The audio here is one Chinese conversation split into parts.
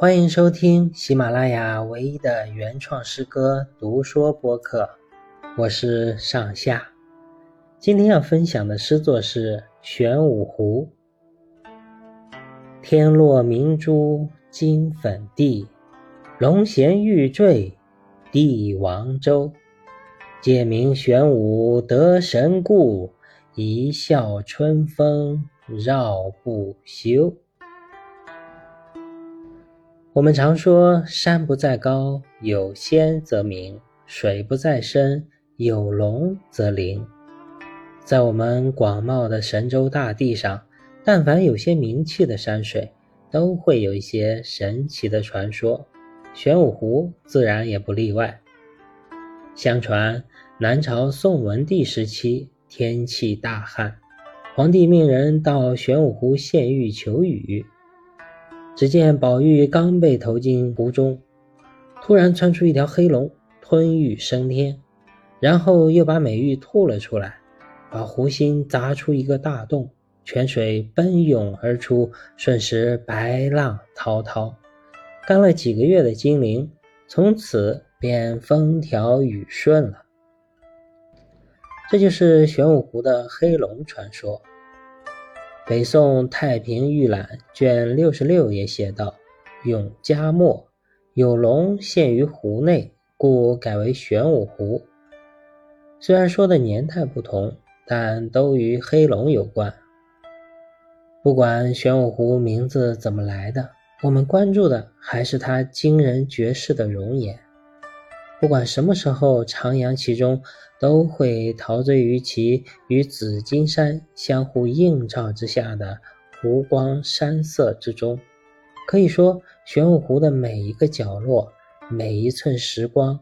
欢迎收听喜马拉雅唯一的原创诗歌读说播客，我是上下。今天要分享的诗作是《玄武湖》。天落明珠金粉地，龙衔玉坠帝王州。借名玄武得神故，一笑春风绕不休。我们常说，山不在高，有仙则名；水不在深，有龙则灵。在我们广袤的神州大地上，但凡有些名气的山水，都会有一些神奇的传说。玄武湖自然也不例外。相传，南朝宋文帝时期，天气大旱，皇帝命人到玄武湖献玉求雨。只见宝玉刚被投进湖中，突然窜出一条黑龙，吞玉升天，然后又把美玉吐了出来，把湖心砸出一个大洞，泉水奔涌而出，瞬时白浪滔滔。干了几个月的金陵，从此便风调雨顺了。这就是玄武湖的黑龙传说。北宋《太平御览》卷六十六也写道：“永嘉末，有龙现于湖内，故改为玄武湖。”虽然说的年代不同，但都与黑龙有关。不管玄武湖名字怎么来的，我们关注的还是它惊人绝世的容颜。不管什么时候徜徉其中，都会陶醉于其与紫金山相互映照之下的湖光山色之中。可以说，玄武湖的每一个角落、每一寸时光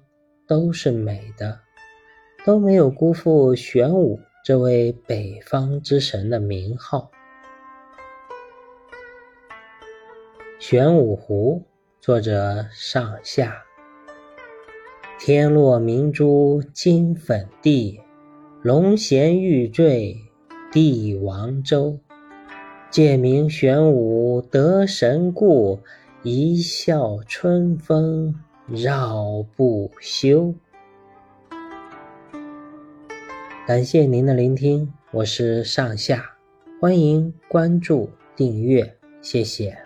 都是美的，都没有辜负玄武这位北方之神的名号。玄武湖，作者上下。天落明珠金粉地，龙衔玉坠帝王州。借名玄武得神故，一笑春风绕不休。感谢您的聆听，我是上下，欢迎关注订阅，谢谢。